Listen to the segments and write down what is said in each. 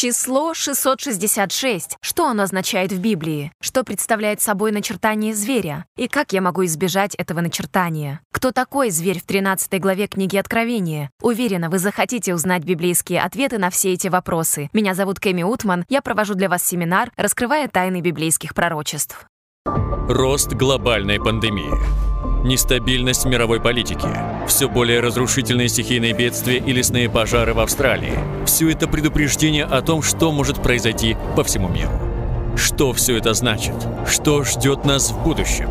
Число 666. Что оно означает в Библии? Что представляет собой начертание зверя? И как я могу избежать этого начертания? Кто такой зверь в 13 главе книги Откровения? Уверена, вы захотите узнать библейские ответы на все эти вопросы. Меня зовут Кэми Утман, я провожу для вас семинар, раскрывая тайны библейских пророчеств. Рост глобальной пандемии. Нестабильность мировой политики, все более разрушительные стихийные бедствия и лесные пожары в Австралии. Все это предупреждение о том, что может произойти по всему миру. Что все это значит? Что ждет нас в будущем?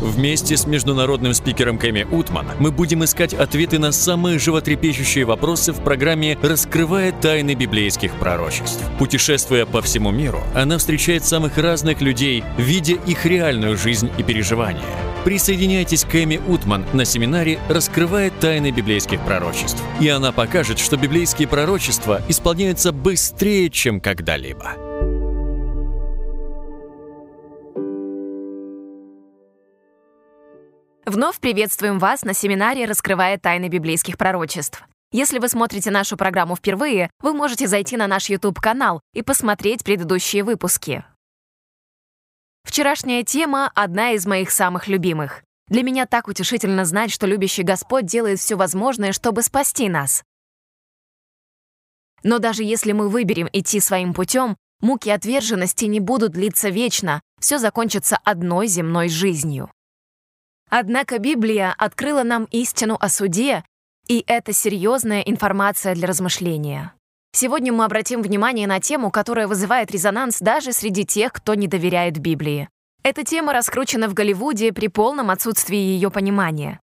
Вместе с международным спикером Кэми Утман мы будем искать ответы на самые животрепещущие вопросы в программе «Раскрывая тайны библейских пророчеств». Путешествуя по всему миру, она встречает самых разных людей, видя их реальную жизнь и переживания. Присоединяйтесь к Эми Утман на семинаре «Раскрывая тайны библейских пророчеств». И она покажет, что библейские пророчества исполняются быстрее, чем когда-либо. Вновь приветствуем вас на семинаре «Раскрывая тайны библейских пророчеств». Если вы смотрите нашу программу впервые, вы можете зайти на наш YouTube-канал и посмотреть предыдущие выпуски. Вчерашняя тема — одна из моих самых любимых. Для меня так утешительно знать, что любящий Господь делает все возможное, чтобы спасти нас. Но даже если мы выберем идти своим путем, муки отверженности не будут длиться вечно, все закончится одной земной жизнью. Однако Библия открыла нам истину о суде, и это серьезная информация для размышления. Сегодня мы обратим внимание на тему, которая вызывает резонанс даже среди тех, кто не доверяет Библии. Эта тема раскручена в Голливуде при полном отсутствии ее понимания.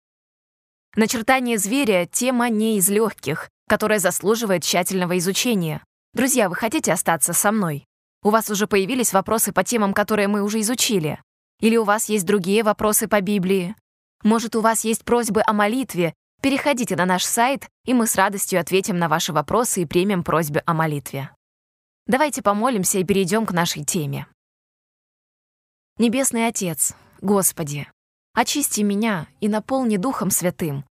Начертание зверя — тема не из легких, которая заслуживает тщательного изучения. Друзья, вы хотите остаться со мной? У вас уже появились вопросы по темам, которые мы уже изучили? Или у вас есть другие вопросы по Библии? Может, у вас есть просьбы о молитве? Переходите на наш сайт, и мы с радостью ответим на ваши вопросы и примем просьбы о молитве. Давайте помолимся и перейдем к нашей теме. Небесный Отец, Господи, очисти меня и наполни Духом Святым.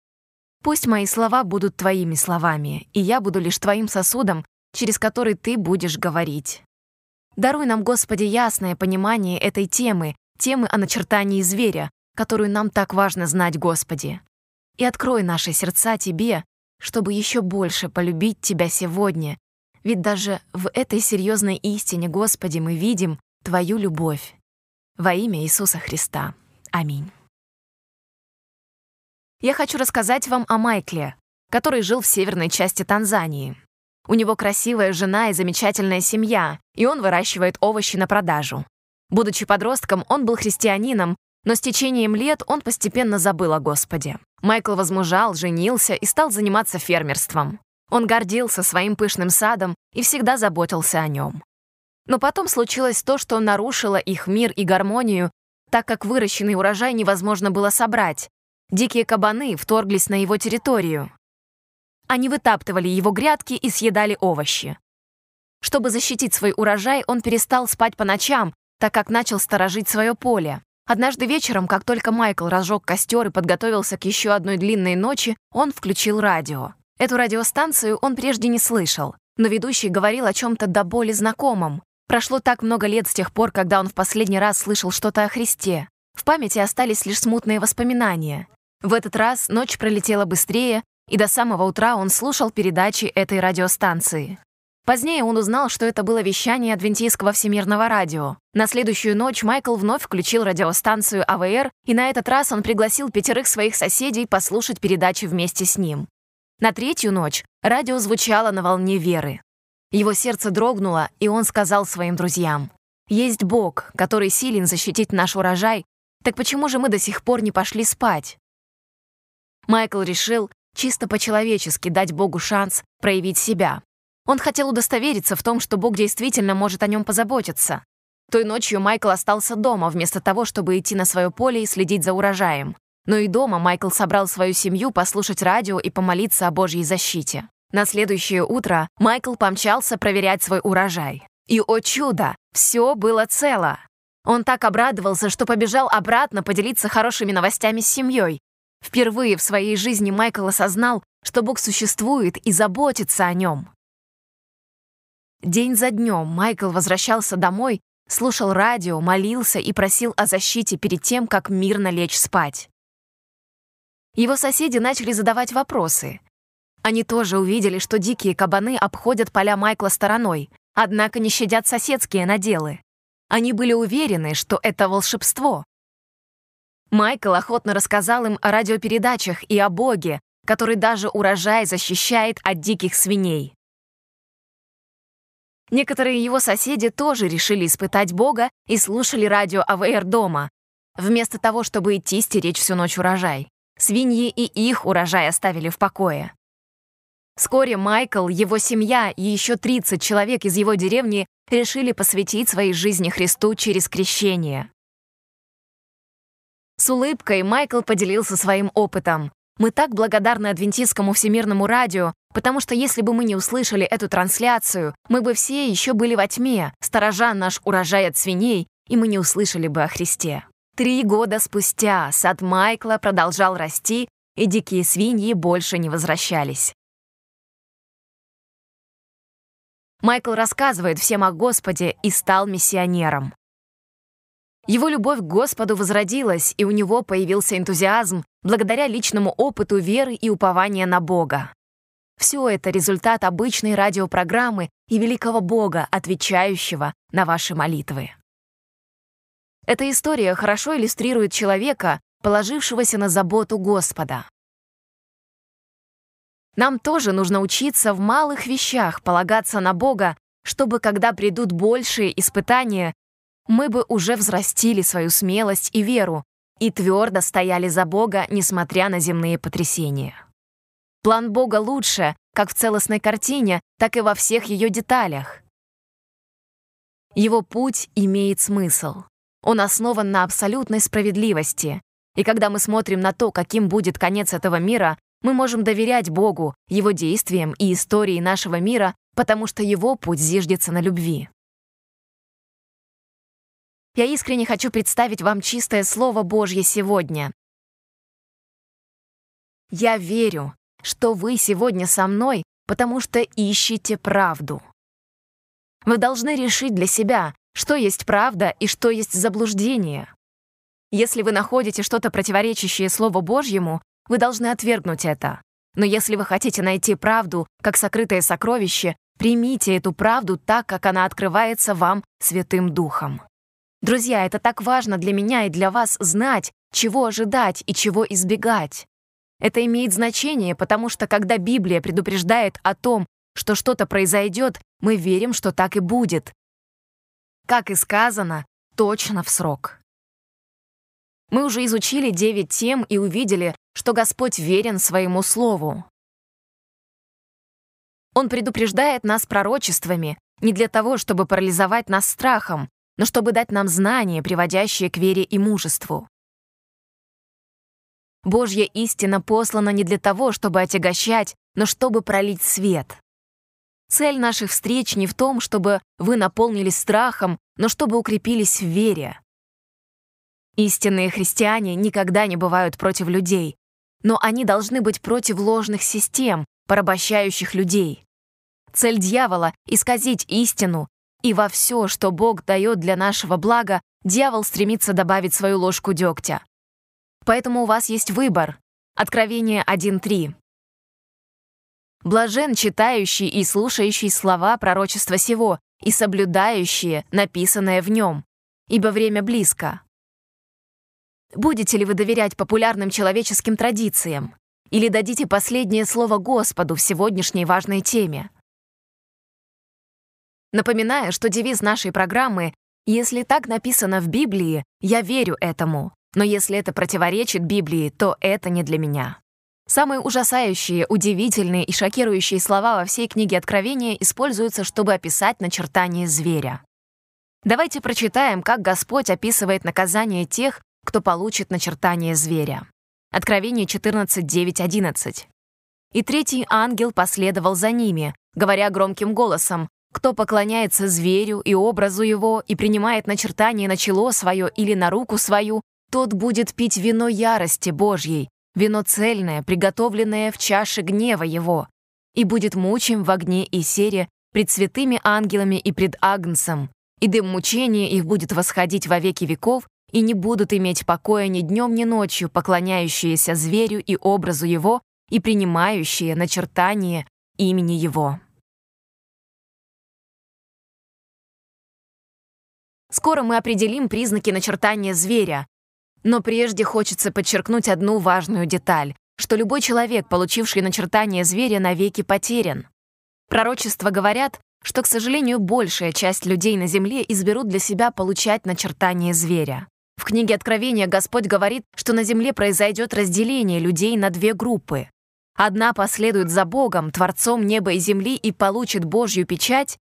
Пусть мои слова будут Твоими словами, и я буду лишь Твоим сосудом, через который Ты будешь говорить. Даруй нам, Господи, ясное понимание этой темы темы о начертании зверя, которую нам так важно знать, Господи. И открой наши сердца Тебе, чтобы еще больше полюбить Тебя сегодня, ведь даже в этой серьезной истине, Господи, мы видим Твою любовь. Во имя Иисуса Христа. Аминь. Я хочу рассказать вам о Майкле, который жил в северной части Танзании. У него красивая жена и замечательная семья, и он выращивает овощи на продажу. Будучи подростком, он был христианином, но с течением лет он постепенно забыл о Господе. Майкл возмужал, женился и стал заниматься фермерством. Он гордился своим пышным садом и всегда заботился о нем. Но потом случилось то, что нарушило их мир и гармонию, так как выращенный урожай невозможно было собрать. Дикие кабаны вторглись на его территорию. Они вытаптывали его грядки и съедали овощи. Чтобы защитить свой урожай, он перестал спать по ночам так как начал сторожить свое поле. Однажды вечером, как только Майкл разжег костер и подготовился к еще одной длинной ночи, он включил радио. Эту радиостанцию он прежде не слышал, но ведущий говорил о чем-то до боли знакомом. Прошло так много лет с тех пор, когда он в последний раз слышал что-то о Христе. В памяти остались лишь смутные воспоминания. В этот раз ночь пролетела быстрее, и до самого утра он слушал передачи этой радиостанции. Позднее он узнал, что это было вещание Адвентийского всемирного радио. На следующую ночь Майкл вновь включил радиостанцию АВР, и на этот раз он пригласил пятерых своих соседей послушать передачи вместе с ним. На третью ночь радио звучало на волне веры. Его сердце дрогнуло, и он сказал своим друзьям, «Есть Бог, который силен защитить наш урожай, так почему же мы до сих пор не пошли спать?» Майкл решил чисто по-человечески дать Богу шанс проявить себя. Он хотел удостовериться в том, что Бог действительно может о нем позаботиться. Той ночью Майкл остался дома, вместо того, чтобы идти на свое поле и следить за урожаем. Но и дома Майкл собрал свою семью послушать радио и помолиться о Божьей защите. На следующее утро Майкл помчался проверять свой урожай. И, о чудо, все было цело. Он так обрадовался, что побежал обратно поделиться хорошими новостями с семьей. Впервые в своей жизни Майкл осознал, что Бог существует и заботится о нем. День за днем Майкл возвращался домой, слушал радио, молился и просил о защите перед тем, как мирно лечь спать. Его соседи начали задавать вопросы. Они тоже увидели, что дикие кабаны обходят поля Майкла стороной, однако не щадят соседские наделы. Они были уверены, что это волшебство. Майкл охотно рассказал им о радиопередачах и о Боге, который даже урожай защищает от диких свиней. Некоторые его соседи тоже решили испытать Бога и слушали радио АВР дома, вместо того, чтобы идти стеречь всю ночь урожай. Свиньи и их урожай оставили в покое. Вскоре Майкл, его семья и еще 30 человек из его деревни решили посвятить своей жизни Христу через крещение. С улыбкой Майкл поделился своим опытом. Мы так благодарны Адвентистскому всемирному радио, потому что если бы мы не услышали эту трансляцию, мы бы все еще были во тьме, сторожа наш урожай от свиней, и мы не услышали бы о Христе. Три года спустя сад Майкла продолжал расти, и дикие свиньи больше не возвращались. Майкл рассказывает всем о Господе и стал миссионером. Его любовь к Господу возродилась, и у него появился энтузиазм благодаря личному опыту веры и упования на Бога. Все это результат обычной радиопрограммы и великого Бога, отвечающего на ваши молитвы. Эта история хорошо иллюстрирует человека, положившегося на заботу Господа. Нам тоже нужно учиться в малых вещах полагаться на Бога, чтобы, когда придут большие испытания, мы бы уже взрастили свою смелость и веру и твердо стояли за Бога, несмотря на земные потрясения. План Бога лучше, как в целостной картине, так и во всех ее деталях. Его путь имеет смысл. Он основан на абсолютной справедливости. И когда мы смотрим на то, каким будет конец этого мира, мы можем доверять Богу, Его действиям и истории нашего мира, потому что Его путь зиждется на любви. Я искренне хочу представить вам чистое Слово Божье сегодня. Я верю, что вы сегодня со мной, потому что ищете правду. Вы должны решить для себя, что есть правда и что есть заблуждение. Если вы находите что-то противоречащее Слову Божьему, вы должны отвергнуть это. Но если вы хотите найти правду, как сокрытое сокровище, примите эту правду так, как она открывается вам Святым Духом. Друзья, это так важно для меня и для вас знать, чего ожидать и чего избегать. Это имеет значение, потому что когда Библия предупреждает о том, что что-то произойдет, мы верим, что так и будет. Как и сказано, точно в срок. Мы уже изучили девять тем и увидели, что Господь верен своему слову. Он предупреждает нас пророчествами не для того, чтобы парализовать нас страхом, но чтобы дать нам знания, приводящие к вере и мужеству. Божья истина послана не для того, чтобы отягощать, но чтобы пролить свет. Цель наших встреч не в том, чтобы вы наполнились страхом, но чтобы укрепились в вере. Истинные христиане никогда не бывают против людей, но они должны быть против ложных систем, порабощающих людей. Цель дьявола — исказить истину и во все, что Бог дает для нашего блага, дьявол стремится добавить свою ложку дегтя. Поэтому у вас есть выбор. Откровение 1.3. Блажен читающий и слушающий слова пророчества сего и соблюдающие написанное в нем, ибо время близко. Будете ли вы доверять популярным человеческим традициям? Или дадите последнее слово Господу в сегодняшней важной теме? Напоминаю, что девиз нашей программы «Если так написано в Библии, я верю этому, но если это противоречит Библии, то это не для меня». Самые ужасающие, удивительные и шокирующие слова во всей книге Откровения используются, чтобы описать начертание зверя. Давайте прочитаем, как Господь описывает наказание тех, кто получит начертание зверя. Откровение 14, 9, 11. «И третий ангел последовал за ними, говоря громким голосом, кто поклоняется зверю и образу его и принимает начертание на чело свое или на руку свою, тот будет пить вино ярости Божьей, вино цельное, приготовленное в чаше гнева его, и будет мучим в огне и сере пред святыми ангелами и пред Агнцем, и дым мучения их будет восходить во веки веков, и не будут иметь покоя ни днем, ни ночью, поклоняющиеся зверю и образу его и принимающие начертание имени его. Скоро мы определим признаки начертания зверя, но прежде хочется подчеркнуть одну важную деталь, что любой человек, получивший начертание зверя, навеки потерян. Пророчества говорят, что, к сожалению, большая часть людей на Земле изберут для себя получать начертание зверя. В книге Откровения Господь говорит, что на Земле произойдет разделение людей на две группы. Одна последует за Богом, Творцом неба и земли, и получит Божью печать,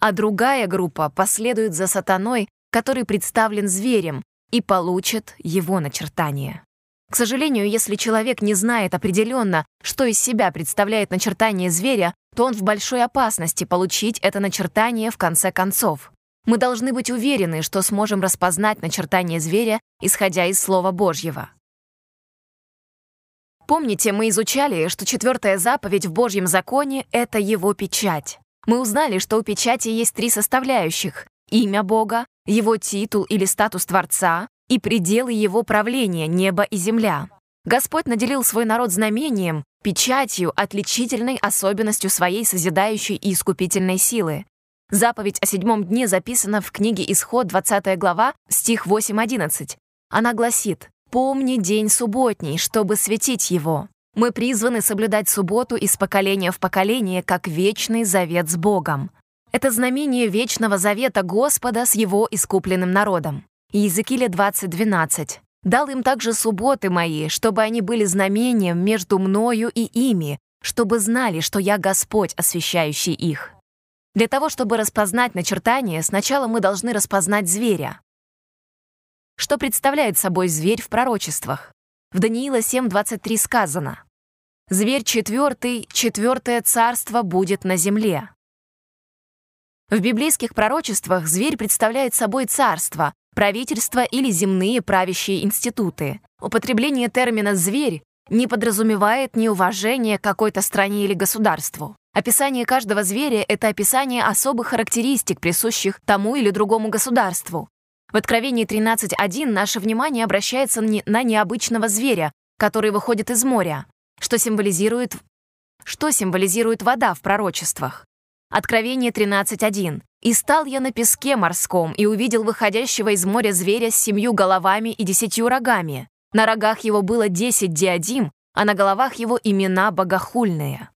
а другая группа последует за сатаной, который представлен зверем, и получит его начертание. К сожалению, если человек не знает определенно, что из себя представляет начертание зверя, то он в большой опасности получить это начертание в конце концов. Мы должны быть уверены, что сможем распознать начертание зверя, исходя из Слова Божьего. Помните, мы изучали, что четвертая заповедь в Божьем законе — это его печать. Мы узнали, что у печати есть три составляющих — имя Бога, его титул или статус Творца и пределы его правления, небо и земля. Господь наделил свой народ знамением, печатью, отличительной особенностью своей созидающей и искупительной силы. Заповедь о седьмом дне записана в книге Исход, 20 глава, стих 8-11. Она гласит «Помни день субботний, чтобы светить его. Мы призваны соблюдать субботу из поколения в поколение, как вечный завет с Богом. Это знамение вечного завета Господа с его искупленным народом. Иезекииля 20.12. «Дал им также субботы мои, чтобы они были знамением между мною и ими, чтобы знали, что я Господь, освящающий их». Для того, чтобы распознать начертание, сначала мы должны распознать зверя. Что представляет собой зверь в пророчествах? В Даниила 7.23 сказано «Зверь четвертый, четвертое царство будет на земле». В библейских пророчествах зверь представляет собой царство, правительство или земные правящие институты. Употребление термина «зверь» не подразумевает неуважение к какой-то стране или государству. Описание каждого зверя — это описание особых характеристик, присущих тому или другому государству. В Откровении 13.1 наше внимание обращается на необычного зверя, который выходит из моря, что символизирует, что символизирует вода в пророчествах. Откровение 13.1. «И стал я на песке морском, и увидел выходящего из моря зверя с семью головами и десятью рогами. На рогах его было десять диадим, а на головах его имена богохульные».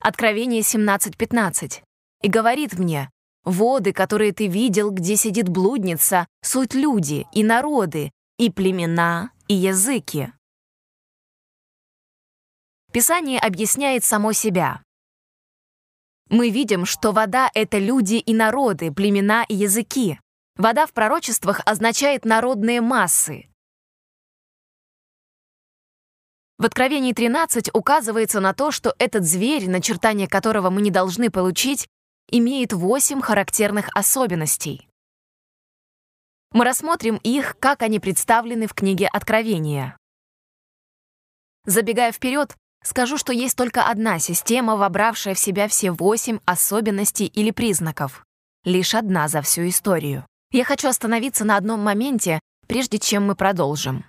Откровение 17.15. «И говорит мне, воды, которые ты видел, где сидит блудница, суть люди и народы, и племена, и языки». Писание объясняет само себя. Мы видим, что вода — это люди и народы, племена и языки. Вода в пророчествах означает народные массы, В Откровении 13 указывается на то, что этот зверь, начертание которого мы не должны получить, имеет восемь характерных особенностей. Мы рассмотрим их, как они представлены в книге Откровения. Забегая вперед, скажу, что есть только одна система, вобравшая в себя все восемь особенностей или признаков. Лишь одна за всю историю. Я хочу остановиться на одном моменте, прежде чем мы продолжим.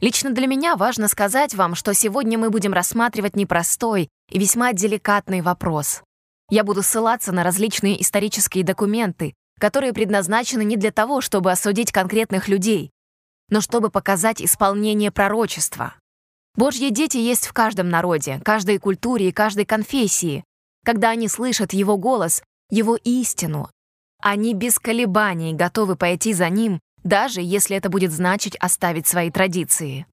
Лично для меня важно сказать вам, что сегодня мы будем рассматривать непростой и весьма деликатный вопрос. Я буду ссылаться на различные исторические документы, которые предназначены не для того, чтобы осудить конкретных людей, но чтобы показать исполнение пророчества. Божьи дети есть в каждом народе, каждой культуре и каждой конфессии. Когда они слышат Его голос, Его истину, они без колебаний готовы пойти за Ним даже если это будет значить оставить свои традиции.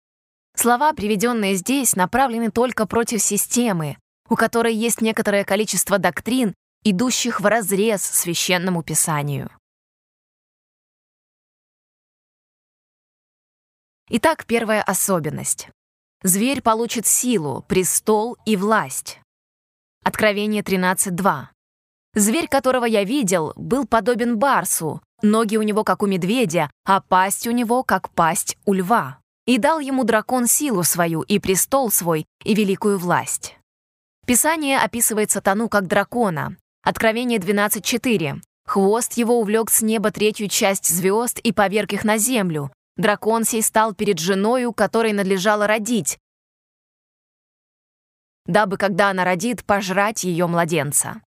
Слова, приведенные здесь, направлены только против системы, у которой есть некоторое количество доктрин, идущих вразрез священному писанию. Итак, первая особенность. Зверь получит силу, престол и власть. Откровение 13.2. Зверь, которого я видел, был подобен барсу, ноги у него как у медведя, а пасть у него как пасть у льва. и дал ему дракон силу свою, и престол свой, и великую власть. Писание описывает сатану как дракона. Откровение 12.4. Хвост его увлек с неба третью часть звезд и поверг их на землю. Дракон сей стал перед женою, которой надлежало родить, дабы, когда она родит, пожрать ее младенца.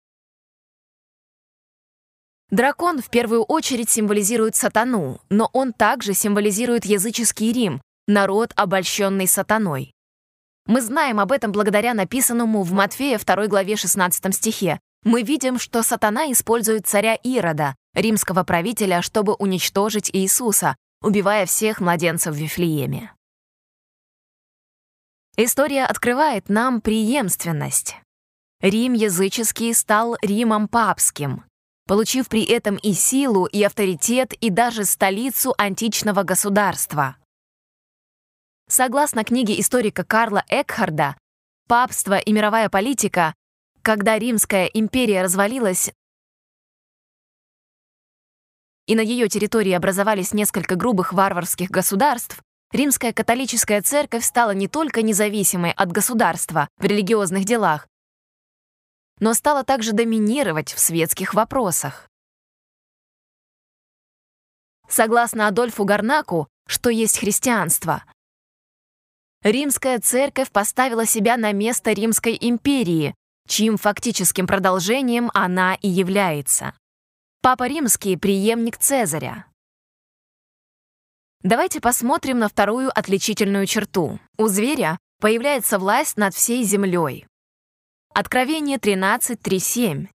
Дракон в первую очередь символизирует сатану, но он также символизирует языческий Рим, народ, обольщенный сатаной. Мы знаем об этом благодаря написанному в Матфея 2 главе 16 стихе. Мы видим, что сатана использует царя Ирода, римского правителя, чтобы уничтожить Иисуса, убивая всех младенцев в Вифлееме. История открывает нам преемственность. Рим языческий стал Римом папским, получив при этом и силу, и авторитет, и даже столицу античного государства. Согласно книге историка Карла Экхарда, папство и мировая политика, когда Римская империя развалилась и на ее территории образовались несколько грубых варварских государств, Римская католическая церковь стала не только независимой от государства в религиозных делах, но стала также доминировать в светских вопросах. Согласно Адольфу Гарнаку, что есть христианство, Римская церковь поставила себя на место Римской империи, чьим фактическим продолжением она и является. Папа Римский — преемник Цезаря. Давайте посмотрим на вторую отличительную черту. У зверя появляется власть над всей землей. Откровение 13.3.7.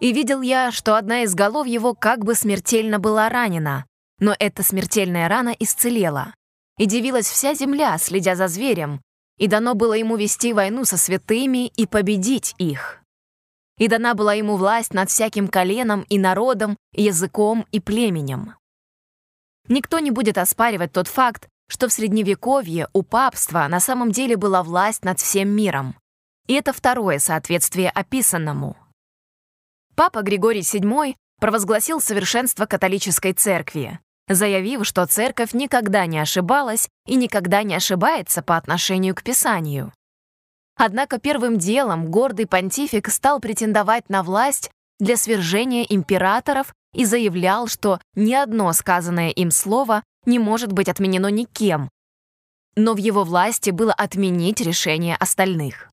«И видел я, что одна из голов его как бы смертельно была ранена, но эта смертельная рана исцелела. И дивилась вся земля, следя за зверем, и дано было ему вести войну со святыми и победить их. И дана была ему власть над всяким коленом и народом, и языком и племенем. Никто не будет оспаривать тот факт, что в Средневековье у папства на самом деле была власть над всем миром. И это второе соответствие описанному. Папа Григорий VII провозгласил совершенство католической церкви, заявив, что церковь никогда не ошибалась и никогда не ошибается по отношению к Писанию. Однако первым делом гордый понтифик стал претендовать на власть для свержения императоров и заявлял, что ни одно сказанное им слово не может быть отменено никем, но в его власти было отменить решение остальных.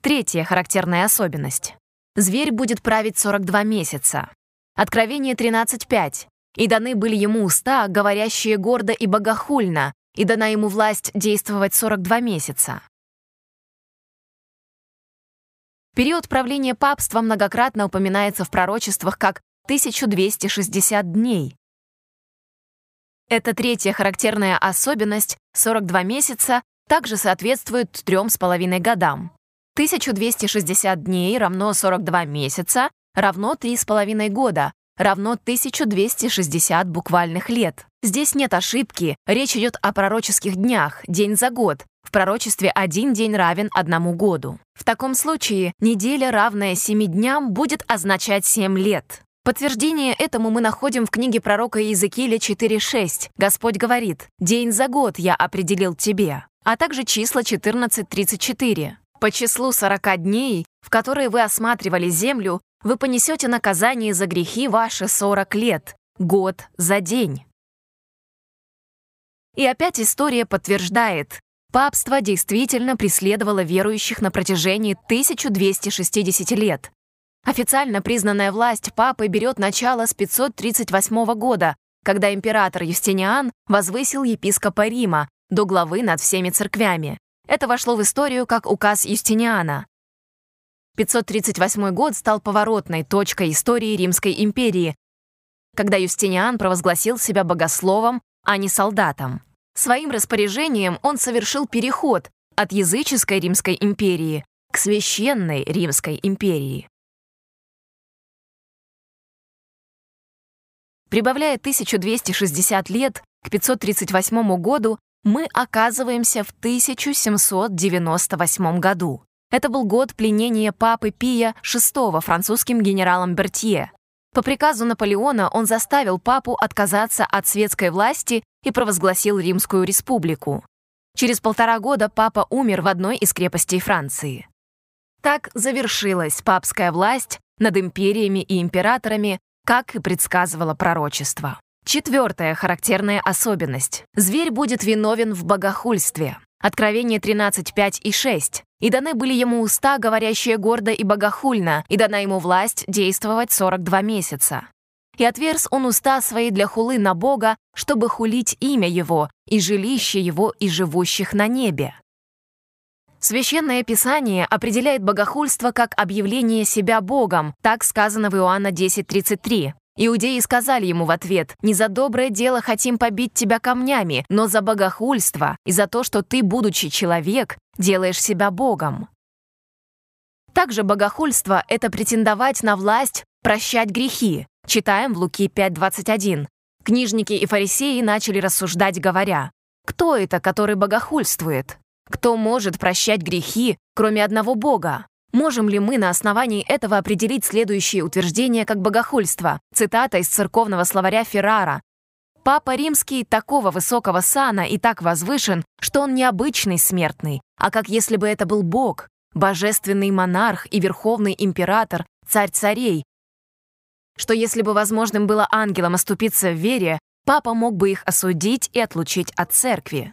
Третья характерная особенность. Зверь будет править 42 месяца. Откровение 13.5. «И даны были ему уста, говорящие гордо и богохульно, и дана ему власть действовать 42 месяца». Период правления папства многократно упоминается в пророчествах как 1260 дней. Эта третья характерная особенность, 42 месяца, также соответствует трем с половиной годам. 1260 дней равно 42 месяца, равно 3,5 года, равно 1260 буквальных лет. Здесь нет ошибки, речь идет о пророческих днях, день за год. В пророчестве один день равен одному году. В таком случае неделя, равная 7 дням, будет означать 7 лет. Подтверждение этому мы находим в книге пророка Иезекииля 4.6. Господь говорит, «День за год я определил тебе», а также числа 14.34. «По числу 40 дней, в которые вы осматривали землю, вы понесете наказание за грехи ваши 40 лет, год за день». И опять история подтверждает, папство действительно преследовало верующих на протяжении 1260 лет, Официально признанная власть папы берет начало с 538 года, когда император Юстиниан возвысил епископа Рима до главы над всеми церквями. Это вошло в историю как указ Юстиниана. 538 год стал поворотной точкой истории Римской империи, когда Юстиниан провозгласил себя богословом, а не солдатом. Своим распоряжением он совершил переход от языческой Римской империи к священной Римской империи. Прибавляя 1260 лет к 538 году, мы оказываемся в 1798 году. Это был год пленения папы Пия VI французским генералом Бертье. По приказу Наполеона он заставил папу отказаться от светской власти и провозгласил Римскую республику. Через полтора года папа умер в одной из крепостей Франции. Так завершилась папская власть над империями и императорами, как и предсказывало пророчество. Четвертая характерная особенность. Зверь будет виновен в богохульстве. Откровение 13, 5 и 6. «И даны были ему уста, говорящие гордо и богохульно, и дана ему власть действовать 42 месяца. И отверз он уста свои для хулы на Бога, чтобы хулить имя Его и жилище Его и живущих на небе». Священное Писание определяет богохульство как объявление себя Богом, так сказано в Иоанна 10.33. Иудеи сказали ему в ответ, «Не за доброе дело хотим побить тебя камнями, но за богохульство и за то, что ты, будучи человек, делаешь себя Богом». Также богохульство — это претендовать на власть, прощать грехи. Читаем в Луки 5.21. Книжники и фарисеи начали рассуждать, говоря, «Кто это, который богохульствует? Кто может прощать грехи, кроме одного Бога?» Можем ли мы на основании этого определить следующее утверждение как богохульство? Цитата из церковного словаря Феррара. «Папа Римский такого высокого сана и так возвышен, что он не обычный смертный, а как если бы это был Бог, божественный монарх и верховный император, царь царей, что если бы возможным было ангелам оступиться в вере, папа мог бы их осудить и отлучить от церкви.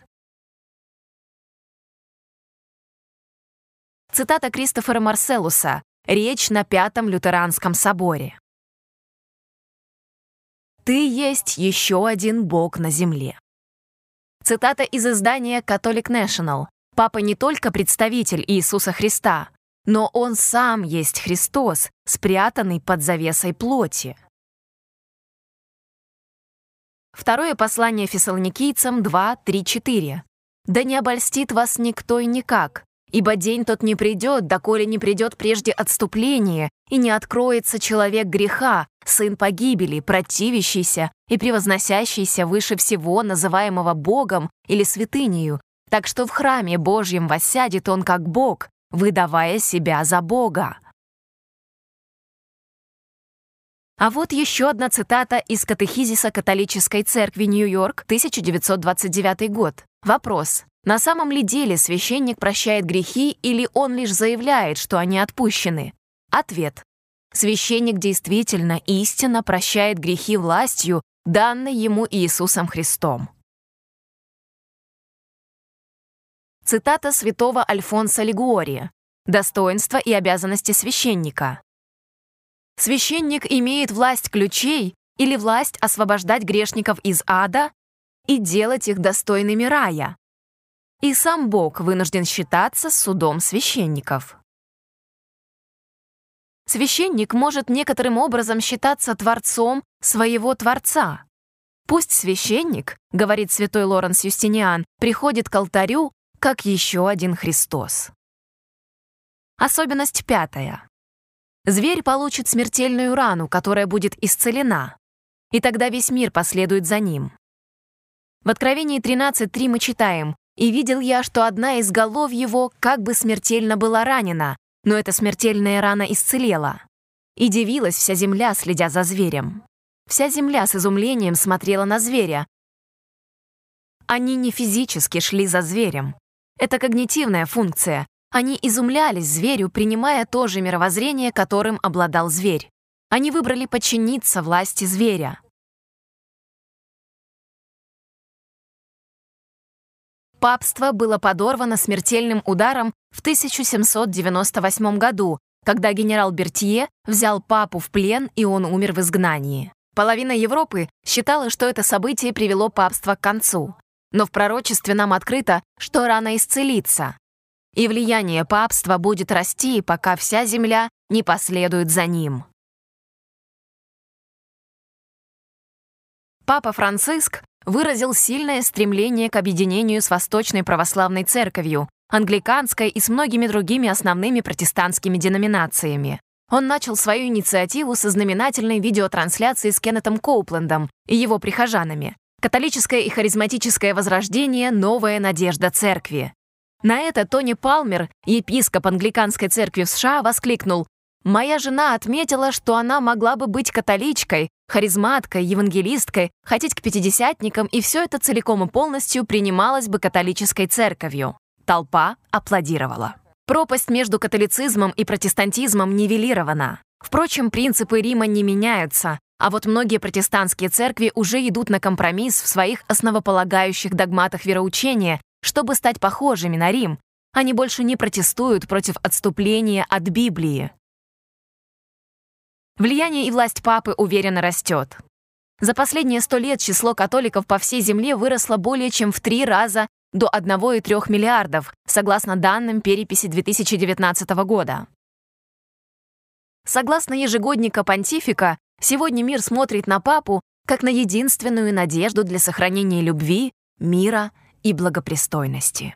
Цитата Кристофера Марселуса. Речь на Пятом Лютеранском соборе. «Ты есть еще один Бог на земле». Цитата из издания Catholic National. Папа не только представитель Иисуса Христа, но он сам есть Христос, спрятанный под завесой плоти. Второе послание фессалоникийцам 2, 3, 4. «Да не обольстит вас никто и никак, Ибо день тот не придет, доколе не придет прежде отступление, и не откроется человек греха, сын погибели, противящийся и превозносящийся выше всего, называемого Богом или святынею, так что в храме Божьем воссядет он как Бог, выдавая себя за Бога. А вот еще одна цитата из катехизиса католической церкви Нью-Йорк, 1929 год. Вопрос. На самом ли деле священник прощает грехи или он лишь заявляет, что они отпущены? Ответ. Священник действительно истинно прощает грехи властью, данной ему Иисусом Христом. Цитата святого Альфонса Лигуория. «Достоинство и обязанности священника». Священник имеет власть ключей или власть освобождать грешников из ада и делать их достойными рая, и сам Бог вынужден считаться судом священников. Священник может некоторым образом считаться творцом своего Творца. Пусть священник, говорит святой Лоренс Юстиниан, приходит к алтарю, как еще один Христос. Особенность пятая. Зверь получит смертельную рану, которая будет исцелена, и тогда весь мир последует за ним. В Откровении 13.3 мы читаем и видел я, что одна из голов его как бы смертельно была ранена, но эта смертельная рана исцелела. И дивилась вся земля, следя за зверем. Вся земля с изумлением смотрела на зверя. Они не физически шли за зверем. Это когнитивная функция. Они изумлялись зверю, принимая то же мировоззрение, которым обладал зверь. Они выбрали подчиниться власти зверя. Папство было подорвано смертельным ударом в 1798 году, когда генерал Бертье взял папу в плен, и он умер в изгнании. Половина Европы считала, что это событие привело папство к концу. Но в пророчестве нам открыто, что рано исцелится. И влияние папства будет расти, пока вся земля не последует за ним. Папа Франциск выразил сильное стремление к объединению с Восточной Православной Церковью, англиканской и с многими другими основными протестантскими деноминациями. Он начал свою инициативу со знаменательной видеотрансляции с Кеннетом Коуплендом и его прихожанами. «Католическое и харизматическое возрождение. Новая надежда церкви». На это Тони Палмер, епископ англиканской церкви в США, воскликнул Моя жена отметила, что она могла бы быть католичкой, харизматкой, евангелисткой, хотеть к пятидесятникам, и все это целиком и полностью принималось бы католической церковью. Толпа аплодировала. Пропасть между католицизмом и протестантизмом нивелирована. Впрочем, принципы Рима не меняются, а вот многие протестантские церкви уже идут на компромисс в своих основополагающих догматах вероучения, чтобы стать похожими на Рим. Они больше не протестуют против отступления от Библии. Влияние и власть папы уверенно растет. За последние сто лет число католиков по всей земле выросло более чем в три раза до 1,3 миллиардов, согласно данным переписи 2019 года. Согласно ежегодника понтифика, сегодня мир смотрит на папу как на единственную надежду для сохранения любви, мира и благопристойности.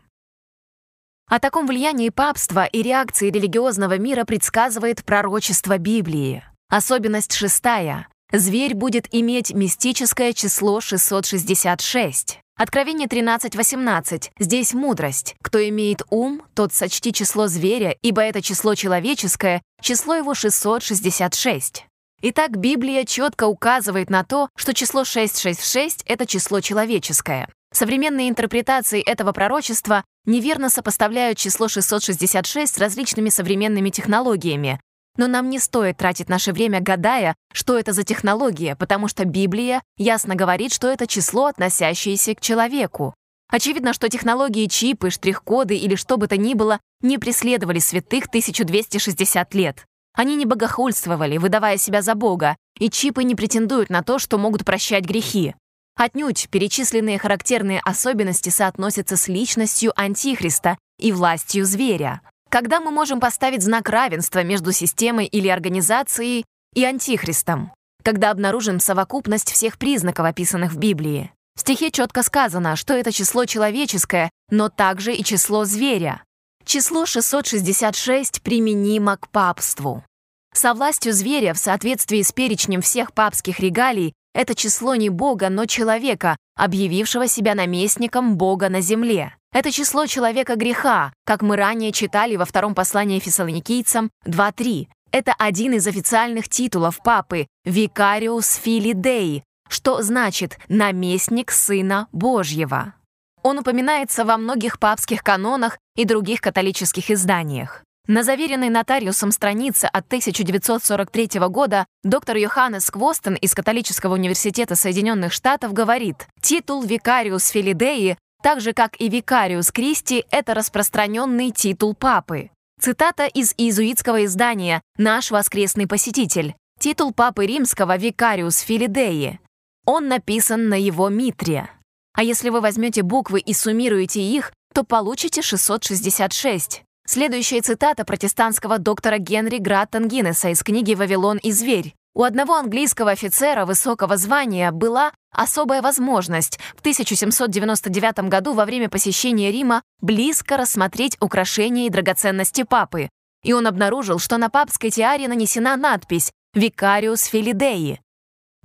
О таком влиянии папства и реакции религиозного мира предсказывает пророчество Библии. Особенность шестая. Зверь будет иметь мистическое число 666. Откровение 13.18. Здесь мудрость. Кто имеет ум, тот сочти число зверя, ибо это число человеческое, число его 666. Итак, Библия четко указывает на то, что число 666 — это число человеческое. Современные интерпретации этого пророчества неверно сопоставляют число 666 с различными современными технологиями, но нам не стоит тратить наше время, гадая, что это за технология, потому что Библия ясно говорит, что это число, относящееся к человеку. Очевидно, что технологии чипы, штрих-коды или что бы то ни было не преследовали святых 1260 лет. Они не богохульствовали, выдавая себя за Бога, и чипы не претендуют на то, что могут прощать грехи. Отнюдь перечисленные характерные особенности соотносятся с личностью Антихриста и властью зверя. Когда мы можем поставить знак равенства между системой или организацией и антихристом? Когда обнаружим совокупность всех признаков, описанных в Библии. В стихе четко сказано, что это число человеческое, но также и число зверя. Число 666 применимо к папству. Со властью зверя в соответствии с перечнем всех папских регалий это число не Бога, но человека, объявившего себя наместником Бога на земле. Это число человека греха, как мы ранее читали во втором послании фессалоникийцам 2.3. Это один из официальных титулов папы «Викариус Фили что значит «наместник Сына Божьего». Он упоминается во многих папских канонах и других католических изданиях. На заверенной нотариусом странице от 1943 года доктор Йоханнес Квостен из Католического университета Соединенных Штатов говорит, титул «Викариус Филидеи», так же как и «Викариус Кристи», это распространенный титул папы. Цитата из иезуитского издания «Наш воскресный посетитель». Титул папы римского «Викариус Филидеи». Он написан на его митре. А если вы возьмете буквы и суммируете их, то получите 666. Следующая цитата протестантского доктора Генри Граттон Гиннеса из книги «Вавилон и зверь». У одного английского офицера высокого звания была особая возможность в 1799 году во время посещения Рима близко рассмотреть украшения и драгоценности папы. И он обнаружил, что на папской тиаре нанесена надпись «Викариус Филидеи».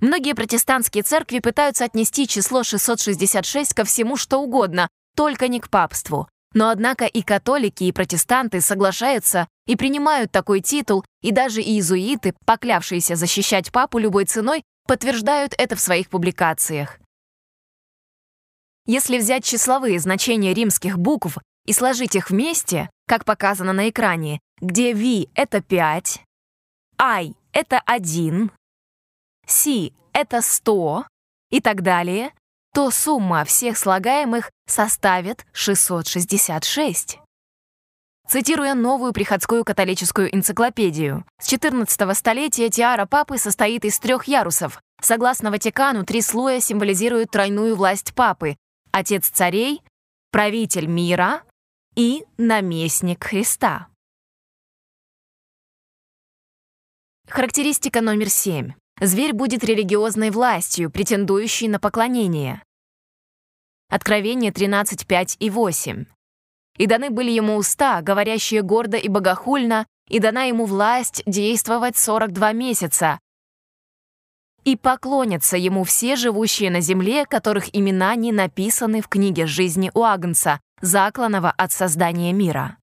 Многие протестантские церкви пытаются отнести число 666 ко всему что угодно, только не к папству. Но однако и католики, и протестанты соглашаются и принимают такой титул, и даже иезуиты, поклявшиеся защищать папу любой ценой, подтверждают это в своих публикациях. Если взять числовые значения римских букв и сложить их вместе, как показано на экране, где V — это 5, I — это 1, C — это 100 и так далее, то сумма всех слагаемых составит 666. Цитируя новую приходскую католическую энциклопедию, с 14 столетия тиара папы состоит из трех ярусов. Согласно Ватикану, три слоя символизируют тройную власть папы — отец царей, правитель мира и наместник Христа. Характеристика номер семь. Зверь будет религиозной властью, претендующей на поклонение. Откровение 13, 5 и 8. «И даны были ему уста, говорящие гордо и богохульно, и дана ему власть действовать 42 месяца. И поклонятся ему все живущие на земле, которых имена не написаны в книге жизни у Агнца, закланного от создания мира».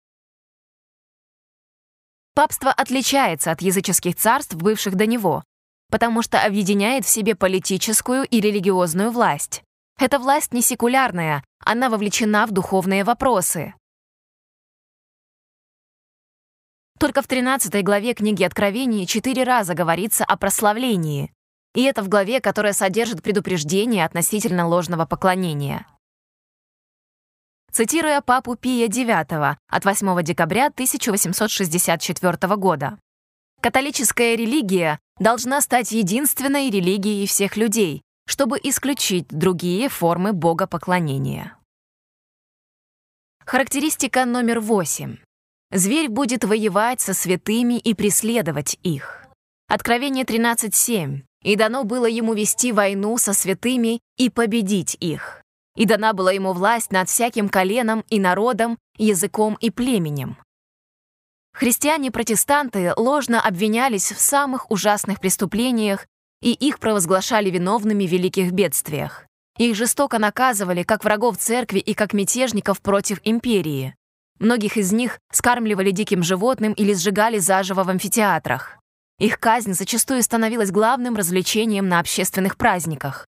Папство отличается от языческих царств, бывших до него, потому что объединяет в себе политическую и религиозную власть. Эта власть не секулярная, она вовлечена в духовные вопросы. Только в 13 главе книги Откровений четыре раза говорится о прославлении. И это в главе, которая содержит предупреждение относительно ложного поклонения. Цитируя папу Пия IX от 8 декабря 1864 года. Католическая религия должна стать единственной религией всех людей, чтобы исключить другие формы богопоклонения. Характеристика номер восемь. Зверь будет воевать со святыми и преследовать их. Откровение 13.7. «И дано было ему вести войну со святыми и победить их. И дана была ему власть над всяким коленом и народом, языком и племенем». Христиане-протестанты ложно обвинялись в самых ужасных преступлениях и их провозглашали виновными в великих бедствиях. Их жестоко наказывали как врагов церкви и как мятежников против империи. Многих из них скармливали диким животным или сжигали заживо в амфитеатрах. Их казнь зачастую становилась главным развлечением на общественных праздниках.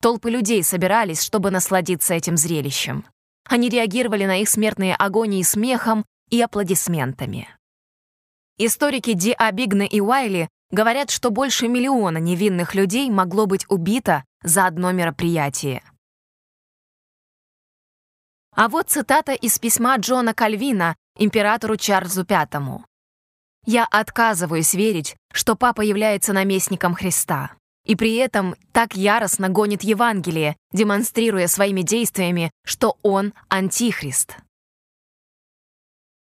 Толпы людей собирались, чтобы насладиться этим зрелищем. Они реагировали на их смертные агонии смехом и аплодисментами. Историки Ди Абигна и Уайли говорят, что больше миллиона невинных людей могло быть убито за одно мероприятие. А вот цитата из письма Джона Кальвина императору Чарльзу V. «Я отказываюсь верить, что папа является наместником Христа, и при этом так яростно гонит Евангелие, демонстрируя своими действиями, что он антихрист».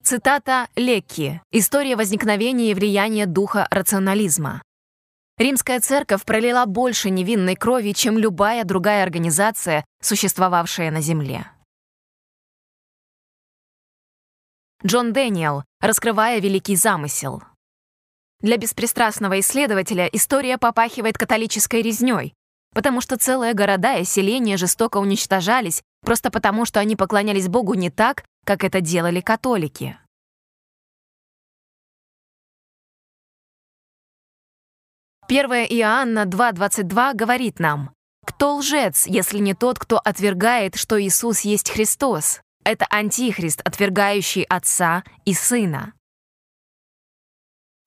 Цитата Лекки. История возникновения и влияния духа рационализма. Римская церковь пролила больше невинной крови, чем любая другая организация, существовавшая на Земле. Джон Дэниел, раскрывая великий замысел. Для беспристрастного исследователя история попахивает католической резнёй, потому что целые города и селения жестоко уничтожались просто потому, что они поклонялись Богу не так, как это делали католики. Первая Иоанна 2.22 говорит нам, «Кто лжец, если не тот, кто отвергает, что Иисус есть Христос? Это антихрист, отвергающий Отца и Сына.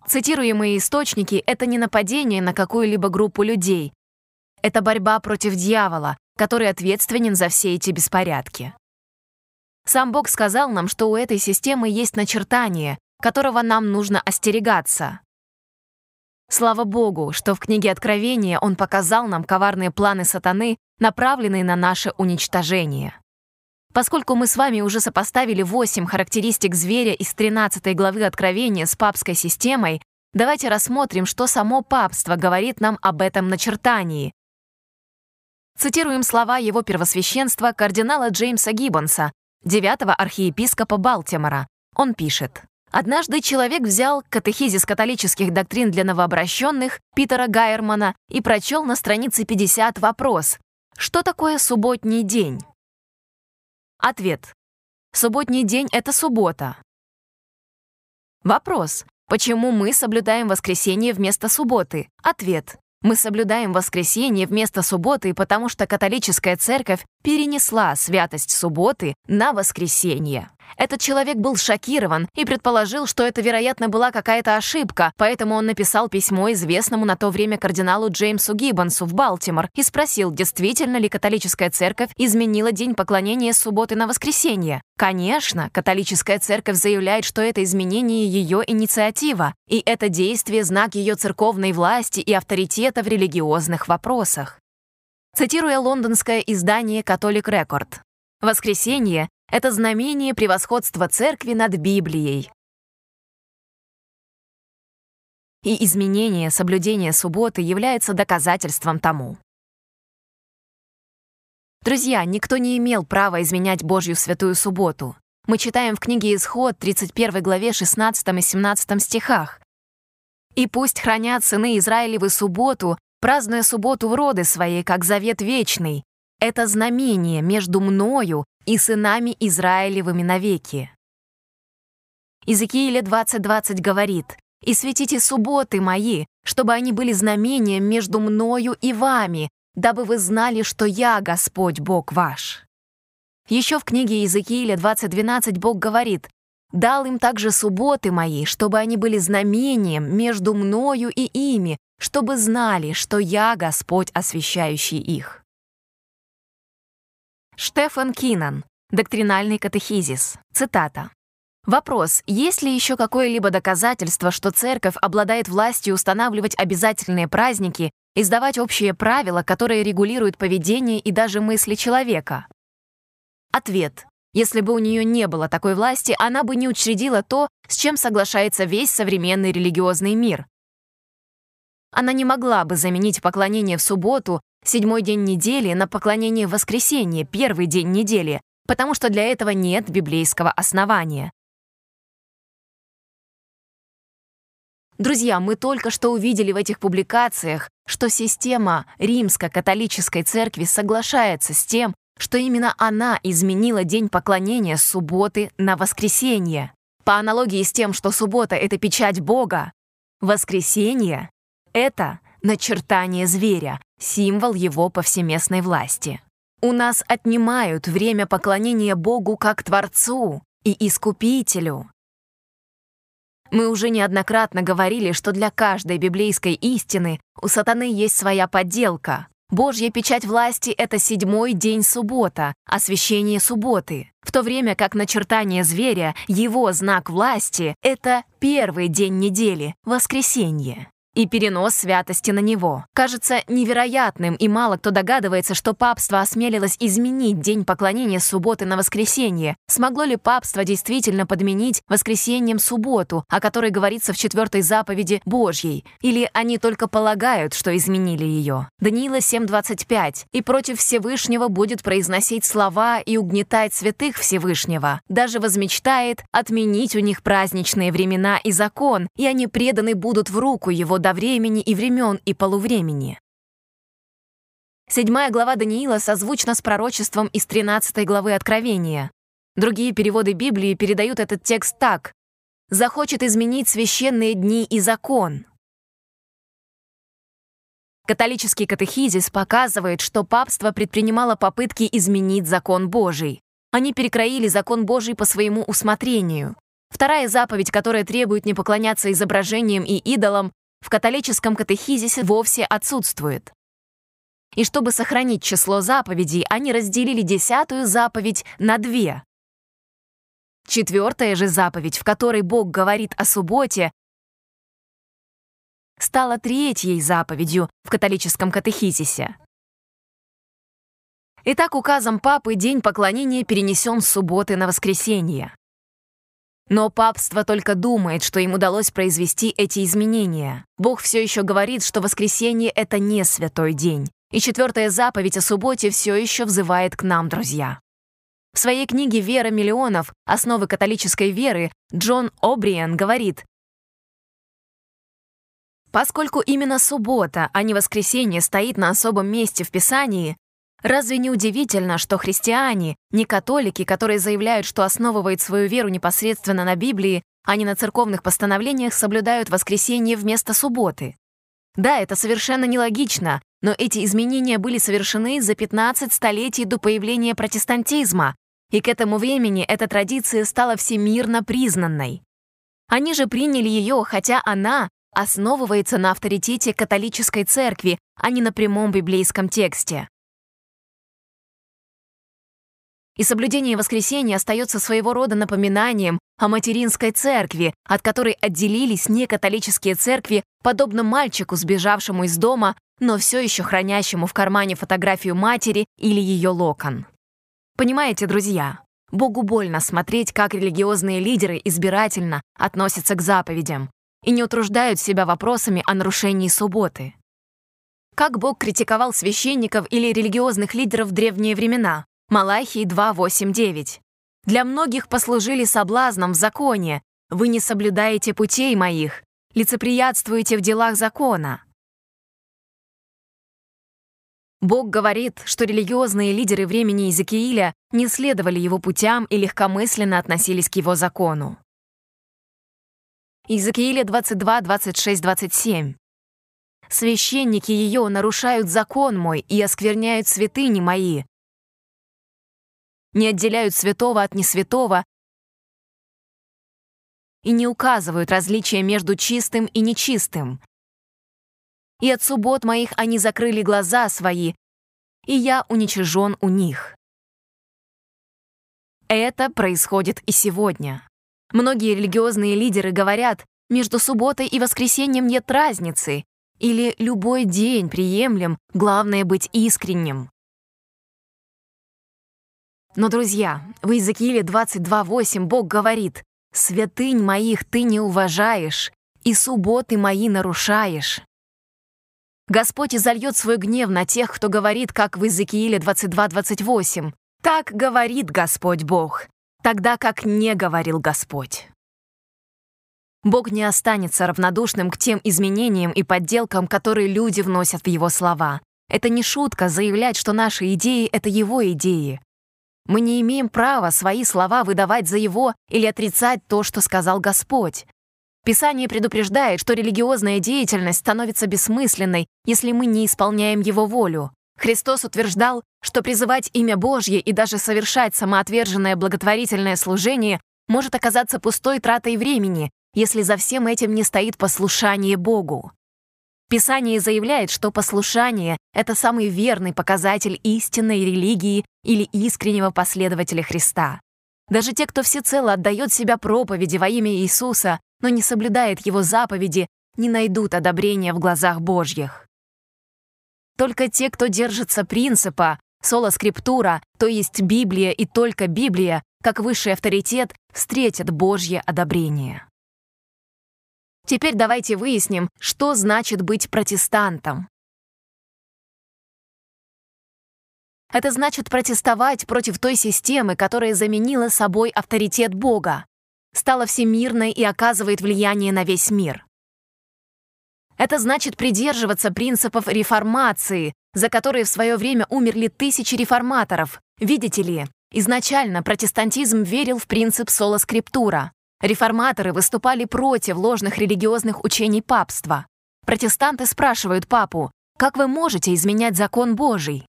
Цитируемые источники — это не нападение на какую-либо группу людей. Это борьба против дьявола, который ответственен за все эти беспорядки. Сам Бог сказал нам, что у этой системы есть начертание, которого нам нужно остерегаться. Слава Богу, что в книге Откровения Он показал нам коварные планы сатаны, направленные на наше уничтожение. Поскольку мы с вами уже сопоставили 8 характеристик зверя из 13 главы Откровения с папской системой, давайте рассмотрим, что само папство говорит нам об этом начертании. Цитируем слова его первосвященства кардинала Джеймса Гиббонса, девятого архиепископа Балтимора. Он пишет. Однажды человек взял катехизис католических доктрин для новообращенных Питера Гайермана и прочел на странице 50 вопрос «Что такое субботний день?» Ответ. Субботний день — это суббота. Вопрос. Почему мы соблюдаем воскресенье вместо субботы? Ответ. Мы соблюдаем воскресенье вместо субботы, потому что католическая церковь перенесла святость субботы на воскресенье. Этот человек был шокирован и предположил, что это, вероятно, была какая-то ошибка, поэтому он написал письмо известному на то время кардиналу Джеймсу Гиббонсу в Балтимор и спросил, действительно ли католическая церковь изменила день поклонения с субботы на воскресенье. Конечно, католическая церковь заявляет, что это изменение ее инициатива, и это действие — знак ее церковной власти и авторитета в религиозных вопросах. Цитируя лондонское издание «Католик Рекорд», «Воскресенье — это знамение превосходства церкви над Библией. И изменение соблюдения субботы является доказательством тому. Друзья, никто не имел права изменять Божью святую субботу. Мы читаем в книге Исход, 31 главе 16 и 17 стихах. «И пусть хранят сыны Израилевы субботу, празднуя субботу в роды своей, как завет вечный. Это знамение между мною и сынами Израилевыми навеки. Иезекииля 20.20 говорит, «И светите субботы мои, чтобы они были знамением между мною и вами, дабы вы знали, что я Господь Бог ваш». Еще в книге Иезекииля 20.12 Бог говорит, «Дал им также субботы мои, чтобы они были знамением между мною и ими, чтобы знали, что я Господь, освящающий их». Штефан Кинан. Доктринальный катехизис. Цитата. Вопрос, есть ли еще какое-либо доказательство, что церковь обладает властью устанавливать обязательные праздники, издавать общие правила, которые регулируют поведение и даже мысли человека? Ответ. Если бы у нее не было такой власти, она бы не учредила то, с чем соглашается весь современный религиозный мир. Она не могла бы заменить поклонение в субботу седьмой день недели на поклонение воскресенье, первый день недели, потому что для этого нет библейского основания. Друзья, мы только что увидели в этих публикациях, что система римско-католической церкви соглашается с тем, что именно она изменила день поклонения с субботы на воскресенье. По аналогии с тем, что суббота — это печать Бога, воскресенье — это начертание зверя, символ его повсеместной власти. У нас отнимают время поклонения Богу как Творцу и Искупителю. Мы уже неоднократно говорили, что для каждой библейской истины у сатаны есть своя подделка. Божья печать власти — это седьмой день суббота, освящение субботы, в то время как начертание зверя, его знак власти — это первый день недели, воскресенье и перенос святости на него. Кажется невероятным, и мало кто догадывается, что папство осмелилось изменить день поклонения субботы на воскресенье. Смогло ли папство действительно подменить воскресеньем субботу, о которой говорится в четвертой заповеди Божьей? Или они только полагают, что изменили ее? Даниила 7.25. «И против Всевышнего будет произносить слова и угнетать святых Всевышнего. Даже возмечтает отменить у них праздничные времена и закон, и они преданы будут в руку его до времени и времен и полувремени. Седьмая глава Даниила созвучна с пророчеством из 13 главы Откровения. Другие переводы Библии передают этот текст так «захочет изменить священные дни и закон». Католический катехизис показывает, что папство предпринимало попытки изменить закон Божий. Они перекроили закон Божий по своему усмотрению. Вторая заповедь, которая требует не поклоняться изображениям и идолам, в католическом катехизисе вовсе отсутствует. И чтобы сохранить число заповедей, они разделили десятую заповедь на две. Четвертая же заповедь, в которой Бог говорит о субботе, стала третьей заповедью в католическом катехизисе. Итак, указом Папы день поклонения перенесен с субботы на воскресенье. Но папство только думает, что им удалось произвести эти изменения. Бог все еще говорит, что воскресенье — это не святой день. И четвертая заповедь о субботе все еще взывает к нам, друзья. В своей книге «Вера миллионов. Основы католической веры» Джон О'Бриен говорит, Поскольку именно суббота, а не воскресенье стоит на особом месте в Писании, Разве не удивительно, что христиане, не католики, которые заявляют, что основывают свою веру непосредственно на Библии, а не на церковных постановлениях, соблюдают воскресенье вместо субботы? Да, это совершенно нелогично, но эти изменения были совершены за 15 столетий до появления протестантизма, и к этому времени эта традиция стала всемирно признанной. Они же приняли ее, хотя она основывается на авторитете католической церкви, а не на прямом библейском тексте. И соблюдение воскресения остается своего рода напоминанием о материнской церкви, от которой отделились некатолические церкви, подобно мальчику, сбежавшему из дома, но все еще хранящему в кармане фотографию матери или ее локон. Понимаете, друзья, Богу больно смотреть, как религиозные лидеры избирательно относятся к заповедям и не утруждают себя вопросами о нарушении субботы. Как Бог критиковал священников или религиозных лидеров в древние времена? Малахии 2.8.9. «Для многих послужили соблазном в законе. Вы не соблюдаете путей моих, лицеприятствуете в делах закона». Бог говорит, что религиозные лидеры времени Иезекииля не следовали его путям и легкомысленно относились к его закону. Иезекииля 22, 26, 27. «Священники ее нарушают закон мой и оскверняют святыни мои, не отделяют святого от несвятого и не указывают различия между чистым и нечистым. И от суббот моих они закрыли глаза свои, и я уничижен у них. Это происходит и сегодня. Многие религиозные лидеры говорят, между субботой и воскресеньем нет разницы, или любой день приемлем, главное быть искренним. Но, друзья, в Иезекииле 22.8 Бог говорит, «Святынь моих ты не уважаешь, и субботы мои нарушаешь». Господь изольет свой гнев на тех, кто говорит, как в Иезекииле 22.28. «Так говорит Господь Бог, тогда как не говорил Господь». Бог не останется равнодушным к тем изменениям и подделкам, которые люди вносят в Его слова. Это не шутка заявлять, что наши идеи — это Его идеи. Мы не имеем права свои слова выдавать за Его или отрицать то, что сказал Господь. Писание предупреждает, что религиозная деятельность становится бессмысленной, если мы не исполняем Его волю. Христос утверждал, что призывать имя Божье и даже совершать самоотверженное благотворительное служение может оказаться пустой тратой времени, если за всем этим не стоит послушание Богу. Писание заявляет, что послушание — это самый верный показатель истинной религии или искреннего последователя Христа. Даже те, кто всецело отдает себя проповеди во имя Иисуса, но не соблюдает Его заповеди, не найдут одобрения в глазах Божьих. Только те, кто держится принципа соло скриптура, то есть Библия и только Библия, как высший авторитет, встретят Божье одобрение. Теперь давайте выясним, что значит быть протестантом. Это значит протестовать против той системы, которая заменила собой авторитет Бога, стала всемирной и оказывает влияние на весь мир. Это значит придерживаться принципов реформации, за которые в свое время умерли тысячи реформаторов. Видите ли, изначально протестантизм верил в принцип соло-скриптура, Реформаторы выступали против ложных религиозных учений папства. Протестанты спрашивают папу, как вы можете изменять закон Божий?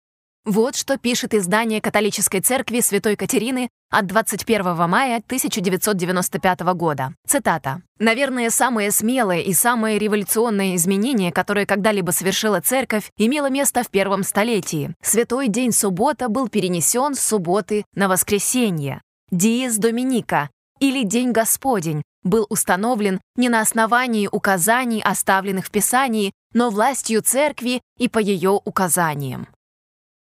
Вот что пишет издание католической церкви Святой Катерины от 21 мая 1995 года. Цитата. «Наверное, самое смелое и самое революционное изменение, которое когда-либо совершила церковь, имело место в первом столетии. Святой день суббота был перенесен с субботы на воскресенье. Диес Доминика, или День Господень был установлен не на основании указаний, оставленных в Писании, но властью Церкви и по ее указаниям.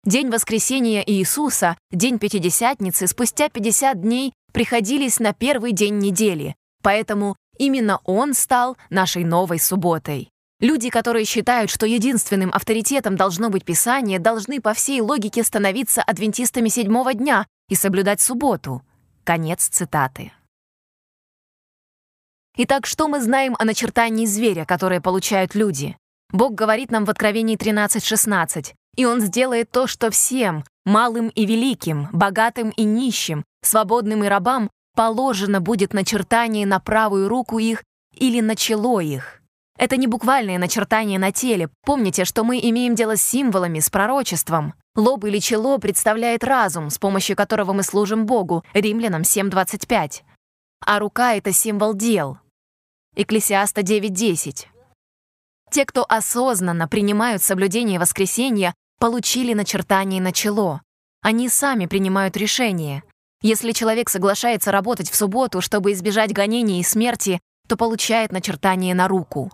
День воскресения Иисуса, День Пятидесятницы, спустя 50 дней приходились на первый день недели, поэтому именно он стал нашей новой субботой. Люди, которые считают, что единственным авторитетом должно быть Писание, должны по всей логике становиться адвентистами седьмого дня и соблюдать субботу. Конец цитаты. Итак, что мы знаем о начертании зверя, которое получают люди? Бог говорит нам в Откровении 13.16, «И Он сделает то, что всем, малым и великим, богатым и нищим, свободным и рабам, положено будет начертание на правую руку их или на чело их». Это не буквальное начертание на теле. Помните, что мы имеем дело с символами, с пророчеством. Лоб или чело представляет разум, с помощью которого мы служим Богу, Римлянам 7.25. А рука — это символ дел, Экклесиаста 9.10. Те, кто осознанно принимают соблюдение воскресенья, получили начертание на чело. Они сами принимают решение. Если человек соглашается работать в субботу, чтобы избежать гонений и смерти, то получает начертание на руку.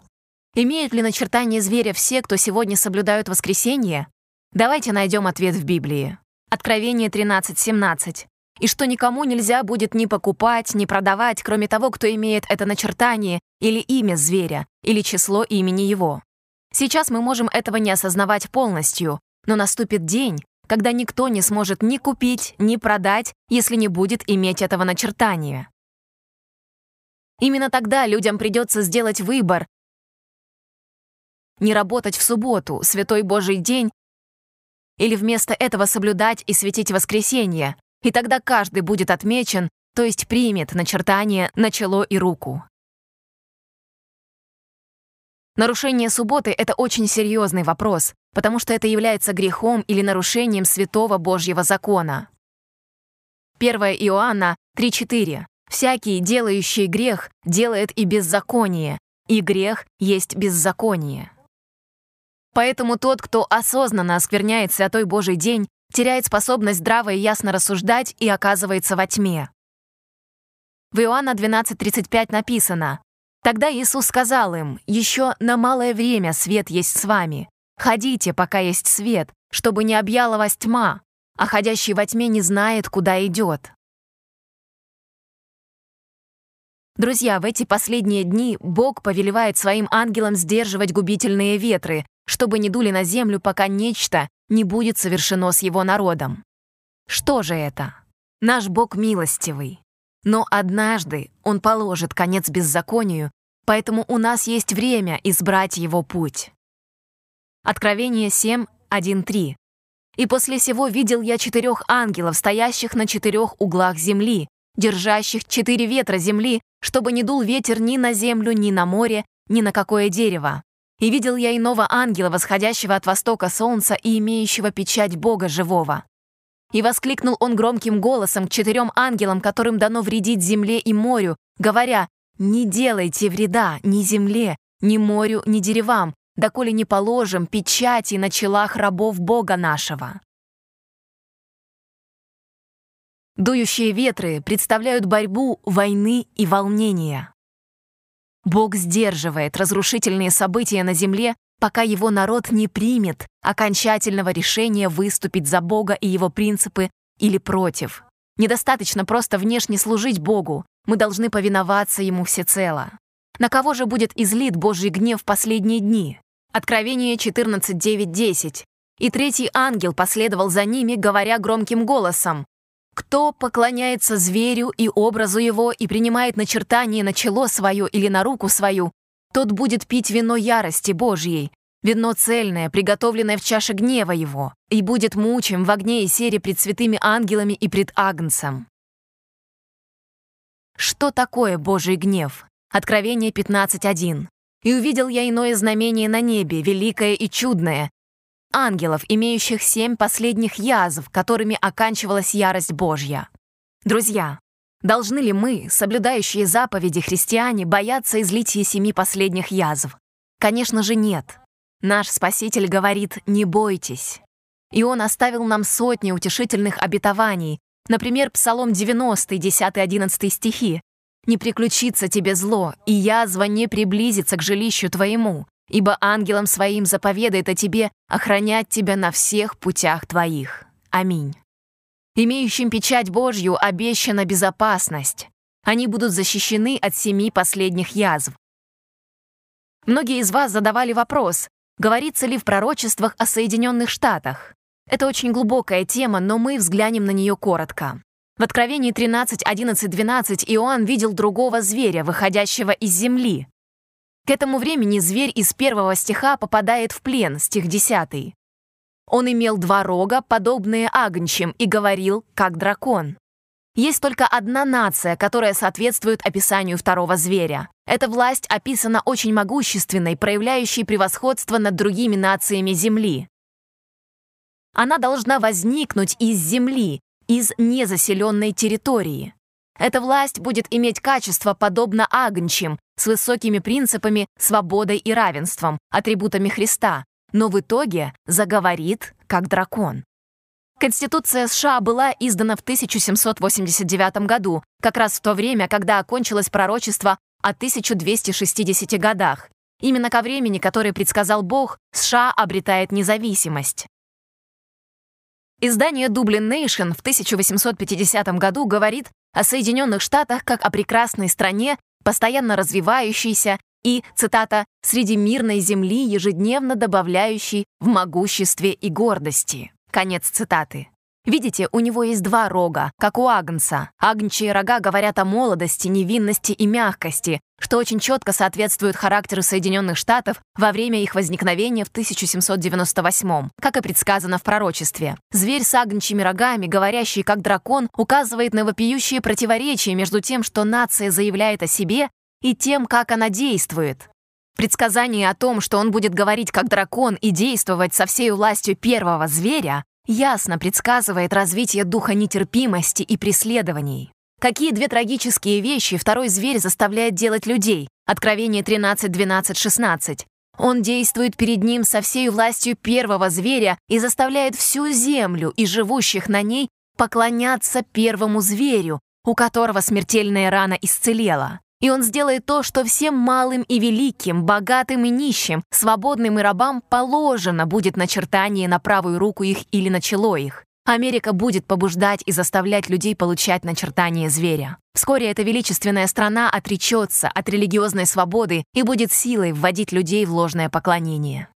Имеют ли начертание зверя все, кто сегодня соблюдают воскресенье? Давайте найдем ответ в Библии. Откровение 13.17 и что никому нельзя будет ни покупать, ни продавать, кроме того, кто имеет это начертание или имя зверя, или число имени его. Сейчас мы можем этого не осознавать полностью, но наступит день, когда никто не сможет ни купить, ни продать, если не будет иметь этого начертания. Именно тогда людям придется сделать выбор не работать в субботу, святой Божий день, или вместо этого соблюдать и светить воскресенье, и тогда каждый будет отмечен, то есть примет начертание на чело и руку. Нарушение субботы — это очень серьезный вопрос, потому что это является грехом или нарушением святого Божьего закона. 1 Иоанна 3.4. «Всякий, делающий грех, делает и беззаконие, и грех есть беззаконие». Поэтому тот, кто осознанно оскверняет святой Божий день, теряет способность здраво и ясно рассуждать и оказывается во тьме. В Иоанна 12.35 написано «Тогда Иисус сказал им, «Еще на малое время свет есть с вами. Ходите, пока есть свет, чтобы не объяла вас тьма, а ходящий во тьме не знает, куда идет». Друзья, в эти последние дни Бог повелевает своим ангелам сдерживать губительные ветры, чтобы не дули на землю, пока нечто не будет совершено с его народом. Что же это? Наш Бог милостивый. Но однажды Он положит конец беззаконию, поэтому у нас есть время избрать Его путь. Откровение 7, 1, 3. «И после сего видел я четырех ангелов, стоящих на четырех углах земли, держащих четыре ветра земли, чтобы не дул ветер ни на землю, ни на море, ни на какое дерево. И видел я иного ангела, восходящего от востока солнца и имеющего печать Бога живого. И воскликнул он громким голосом к четырем ангелам, которым дано вредить земле и морю, говоря, «Не делайте вреда ни земле, ни морю, ни деревам, доколе не положим печати на челах рабов Бога нашего». Дующие ветры представляют борьбу войны и волнения. Бог сдерживает разрушительные события на земле, пока его народ не примет окончательного решения выступить за Бога и его принципы или против. Недостаточно просто внешне служить Богу, мы должны повиноваться Ему всецело. На кого же будет излит Божий гнев в последние дни? Откровение 14.9.10. «И третий ангел последовал за ними, говоря громким голосом, кто поклоняется зверю и образу его и принимает начертание на чело свое или на руку свою, тот будет пить вино ярости Божьей, вино цельное, приготовленное в чаше гнева его, и будет мучим в огне и сере пред святыми ангелами и пред Агнцем. Что такое Божий гнев? Откровение 15.1. «И увидел я иное знамение на небе, великое и чудное, ангелов, имеющих семь последних язв, которыми оканчивалась ярость Божья. Друзья, должны ли мы, соблюдающие заповеди христиане, бояться излития семи последних язв? Конечно же нет. Наш Спаситель говорит «не бойтесь». И Он оставил нам сотни утешительных обетований, например, Псалом 90, 10-11 стихи. «Не приключится тебе зло, и язва не приблизится к жилищу твоему, ибо ангелом своим заповедает о тебе охранять тебя на всех путях твоих. Аминь. Имеющим печать Божью обещана безопасность. Они будут защищены от семи последних язв. Многие из вас задавали вопрос, говорится ли в пророчествах о Соединенных Штатах. Это очень глубокая тема, но мы взглянем на нее коротко. В Откровении 13, 11, 12 Иоанн видел другого зверя, выходящего из земли. К этому времени зверь из первого стиха попадает в плен, стих 10. Он имел два рога, подобные агнчим, и говорил, как дракон. Есть только одна нация, которая соответствует описанию второго зверя. Эта власть описана очень могущественной, проявляющей превосходство над другими нациями Земли. Она должна возникнуть из Земли, из незаселенной территории. Эта власть будет иметь качество, подобно агнчим, с высокими принципами, свободой и равенством, атрибутами Христа, но в итоге заговорит как дракон. Конституция США была издана в 1789 году, как раз в то время, когда окончилось пророчество о 1260 годах. Именно ко времени, который предсказал Бог, США обретает независимость. Издание Dublin Nation в 1850 году говорит о Соединенных Штатах как о прекрасной стране, постоянно развивающейся и, цитата, «среди мирной земли, ежедневно добавляющей в могуществе и гордости». Конец цитаты. Видите, у него есть два рога, как у агнца. Агнчие рога говорят о молодости, невинности и мягкости, что очень четко соответствует характеру Соединенных Штатов во время их возникновения в 1798 как и предсказано в пророчестве. Зверь с агнчими рогами, говорящий как дракон, указывает на вопиющие противоречия между тем, что нация заявляет о себе, и тем, как она действует. Предсказание о том, что он будет говорить как дракон и действовать со всей властью первого зверя, ясно предсказывает развитие духа нетерпимости и преследований. Какие две трагические вещи второй зверь заставляет делать людей? Откровение 13, 12, 16. Он действует перед ним со всей властью первого зверя и заставляет всю землю и живущих на ней поклоняться первому зверю, у которого смертельная рана исцелела. И он сделает то, что всем малым и великим, богатым и нищим, свободным и рабам положено будет начертание на правую руку их или на чело их. Америка будет побуждать и заставлять людей получать начертание зверя. Вскоре эта величественная страна отречется от религиозной свободы и будет силой вводить людей в ложное поклонение.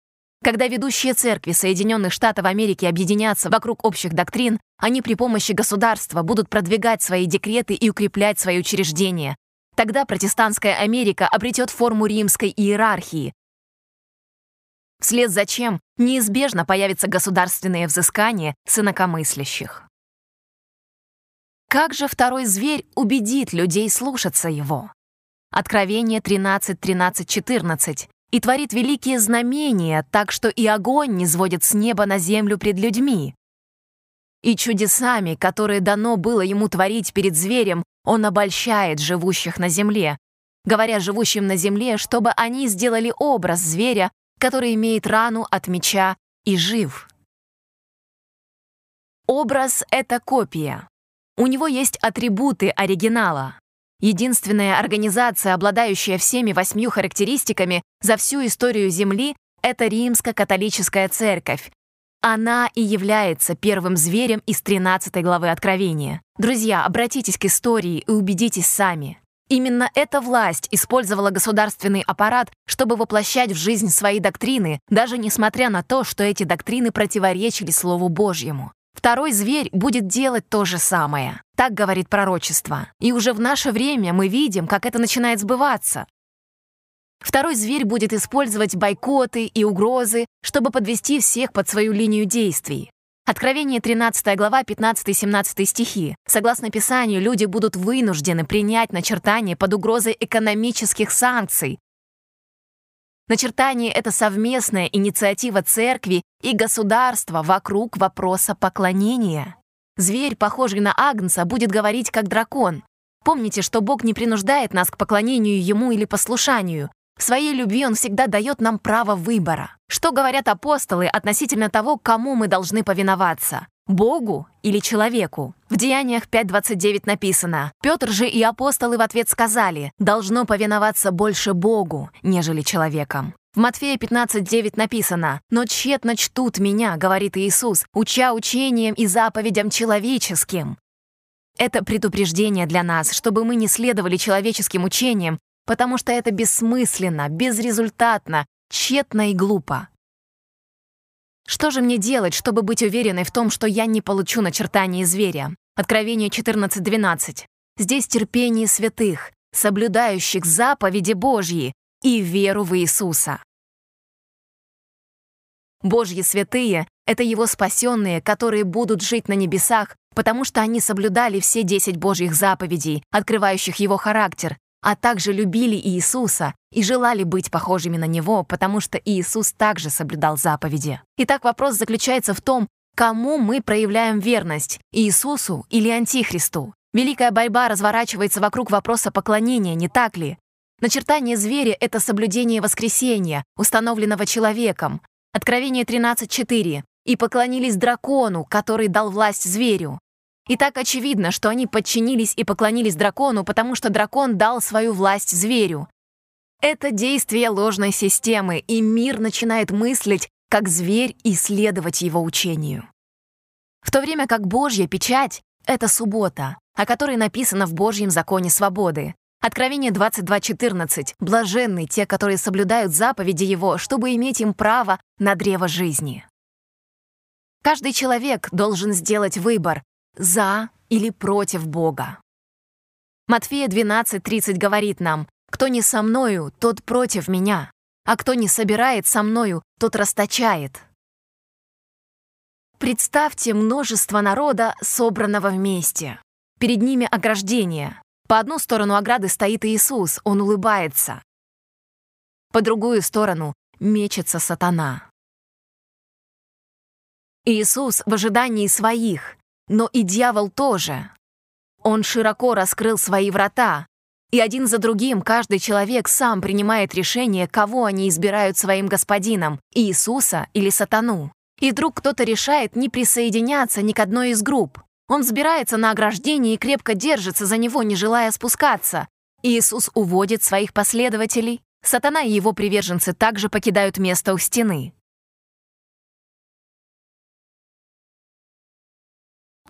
Когда ведущие церкви Соединенных Штатов Америки объединятся вокруг общих доктрин, они при помощи государства будут продвигать свои декреты и укреплять свои учреждения. Тогда протестантская Америка обретет форму римской иерархии, вслед за чем неизбежно появятся государственные взыскания с инакомыслящих. Как же второй зверь убедит людей слушаться его? Откровение 13, 13, 14 и творит великие знамения, так что и огонь не сводит с неба на землю пред людьми. И чудесами, которые дано было ему творить перед зверем, он обольщает живущих на земле, говоря живущим на земле, чтобы они сделали образ зверя, который имеет рану от меча и жив. Образ — это копия. У него есть атрибуты оригинала. Единственная организация, обладающая всеми восьмью характеристиками за всю историю Земли, это Римско-католическая церковь. Она и является первым зверем из 13 главы Откровения. Друзья, обратитесь к истории и убедитесь сами. Именно эта власть использовала государственный аппарат, чтобы воплощать в жизнь свои доктрины, даже несмотря на то, что эти доктрины противоречили Слову Божьему. Второй зверь будет делать то же самое. Так говорит пророчество. И уже в наше время мы видим, как это начинает сбываться. Второй зверь будет использовать бойкоты и угрозы, чтобы подвести всех под свою линию действий. Откровение 13 глава 15-17 стихи. Согласно Писанию, люди будут вынуждены принять начертание под угрозой экономических санкций. Начертание — это совместная инициатива церкви и государства вокруг вопроса поклонения. Зверь, похожий на Агнца, будет говорить как дракон. Помните, что Бог не принуждает нас к поклонению Ему или послушанию. В своей любви Он всегда дает нам право выбора. Что говорят апостолы относительно того, кому мы должны повиноваться? Богу или человеку? В Деяниях 5.29 написано, «Петр же и апостолы в ответ сказали, должно повиноваться больше Богу, нежели человеком». В Матфея 15.9 написано, «Но тщетно чтут меня, — говорит Иисус, — уча учением и заповедям человеческим». Это предупреждение для нас, чтобы мы не следовали человеческим учениям, потому что это бессмысленно, безрезультатно, тщетно и глупо. Что же мне делать, чтобы быть уверенной в том, что я не получу начертание зверя? Откровение 14.12. Здесь терпение святых, соблюдающих заповеди Божьи и веру в Иисуса. Божьи святые — это Его спасенные, которые будут жить на небесах, потому что они соблюдали все десять Божьих заповедей, открывающих Его характер, а также любили Иисуса и желали быть похожими на Него, потому что Иисус также соблюдал заповеди. Итак, вопрос заключается в том, кому мы проявляем верность – Иисусу или Антихристу. Великая борьба разворачивается вокруг вопроса поклонения, не так ли? Начертание зверя — это соблюдение воскресения, установленного человеком. Откровение 13.4. «И поклонились дракону, который дал власть зверю». И так очевидно, что они подчинились и поклонились дракону, потому что дракон дал свою власть зверю. Это действие ложной системы, и мир начинает мыслить как зверь и следовать его учению. В то время как Божья печать — это суббота, о которой написано в Божьем законе свободы. Откровение 22.14. «Блаженны те, которые соблюдают заповеди Его, чтобы иметь им право на древо жизни». Каждый человек должен сделать выбор, за или против Бога. Матфея 12.30 говорит нам, «Кто не со мною, тот против меня, а кто не собирает со мною, тот расточает». Представьте множество народа, собранного вместе. Перед ними ограждение. По одну сторону ограды стоит Иисус, он улыбается. по другую сторону мечется сатана. Иисус в ожидании своих, но и дьявол тоже. Он широко раскрыл свои врата, и один за другим каждый человек сам принимает решение, кого они избирают своим господином, Иисуса или сатану. И вдруг кто-то решает не присоединяться ни к одной из групп. Он взбирается на ограждение и крепко держится за него, не желая спускаться. Иисус уводит своих последователей. Сатана и его приверженцы также покидают место у стены.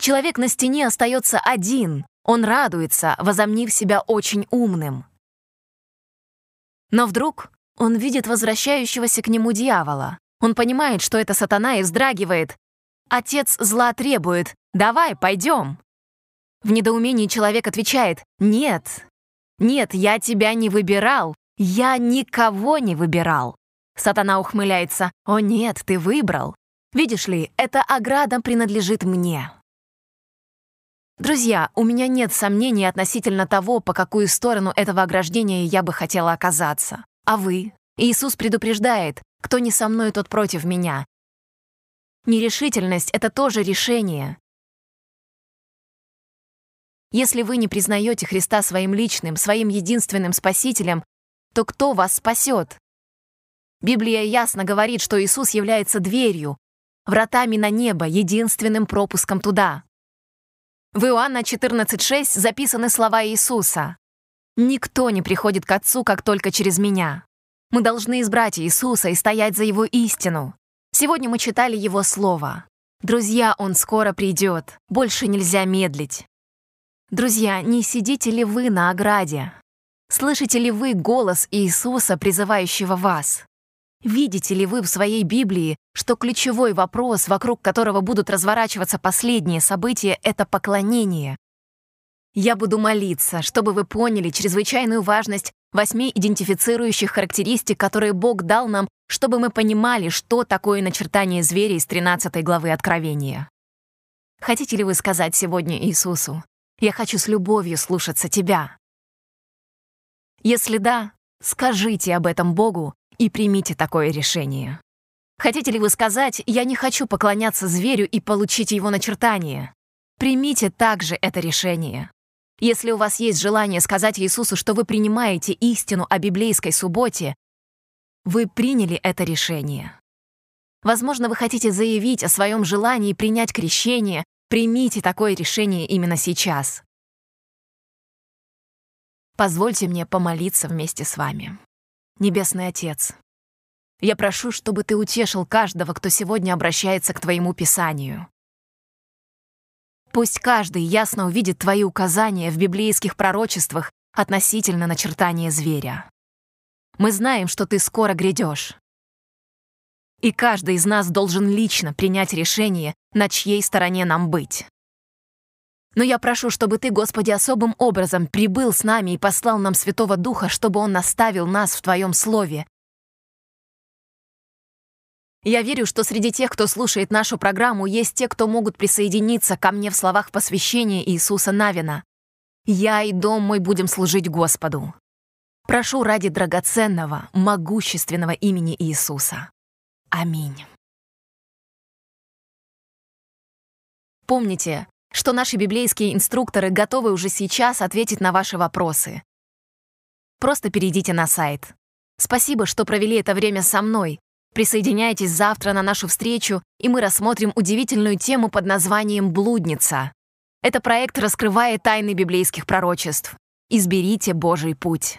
Человек на стене остается один. Он радуется, возомнив себя очень умным. Но вдруг он видит возвращающегося к нему дьявола. Он понимает, что это сатана и вздрагивает. Отец зла требует «давай, пойдем». В недоумении человек отвечает «нет, нет, я тебя не выбирал, я никого не выбирал». Сатана ухмыляется «О нет, ты выбрал. Видишь ли, эта ограда принадлежит мне». Друзья, у меня нет сомнений относительно того, по какую сторону этого ограждения я бы хотела оказаться. А вы? Иисус предупреждает, кто не со мной, тот против меня. Нерешительность — это тоже решение. Если вы не признаете Христа своим личным, своим единственным спасителем, то кто вас спасет? Библия ясно говорит, что Иисус является дверью, вратами на небо, единственным пропуском туда. В Иоанна 14.6 записаны слова Иисуса. «Никто не приходит к Отцу, как только через Меня». Мы должны избрать Иисуса и стоять за Его истину. Сегодня мы читали Его Слово. Друзья, Он скоро придет. Больше нельзя медлить. Друзья, не сидите ли вы на ограде? Слышите ли вы голос Иисуса, призывающего вас? Видите ли вы в своей Библии, что ключевой вопрос, вокруг которого будут разворачиваться последние события, это поклонение? Я буду молиться, чтобы вы поняли чрезвычайную важность восьми идентифицирующих характеристик, которые Бог дал нам, чтобы мы понимали, что такое начертание зверя из 13 главы Откровения. Хотите ли вы сказать сегодня Иисусу, «Я хочу с любовью слушаться Тебя»? Если да, скажите об этом Богу и примите такое решение. Хотите ли вы сказать, я не хочу поклоняться зверю и получить его начертание? Примите также это решение. Если у вас есть желание сказать Иисусу, что вы принимаете истину о библейской субботе, вы приняли это решение. Возможно, вы хотите заявить о своем желании принять крещение, примите такое решение именно сейчас. Позвольте мне помолиться вместе с вами. Небесный Отец, я прошу, чтобы Ты утешил каждого, кто сегодня обращается к Твоему Писанию. Пусть каждый ясно увидит Твои указания в библейских пророчествах относительно начертания зверя. Мы знаем, что Ты скоро грядешь. И каждый из нас должен лично принять решение, на чьей стороне нам быть. Но я прошу, чтобы Ты, Господи, особым образом прибыл с нами и послал нам Святого Духа, чтобы Он наставил нас в Твоем Слове. Я верю, что среди тех, кто слушает нашу программу, есть те, кто могут присоединиться ко мне в словах посвящения Иисуса Навина. «Я и дом мой будем служить Господу». Прошу ради драгоценного, могущественного имени Иисуса. Аминь. Помните, что наши библейские инструкторы готовы уже сейчас ответить на ваши вопросы. Просто перейдите на сайт. Спасибо, что провели это время со мной. Присоединяйтесь завтра на нашу встречу, и мы рассмотрим удивительную тему под названием «Блудница». Это проект раскрывает тайны библейских пророчеств. Изберите Божий путь.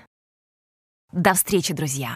До встречи, друзья!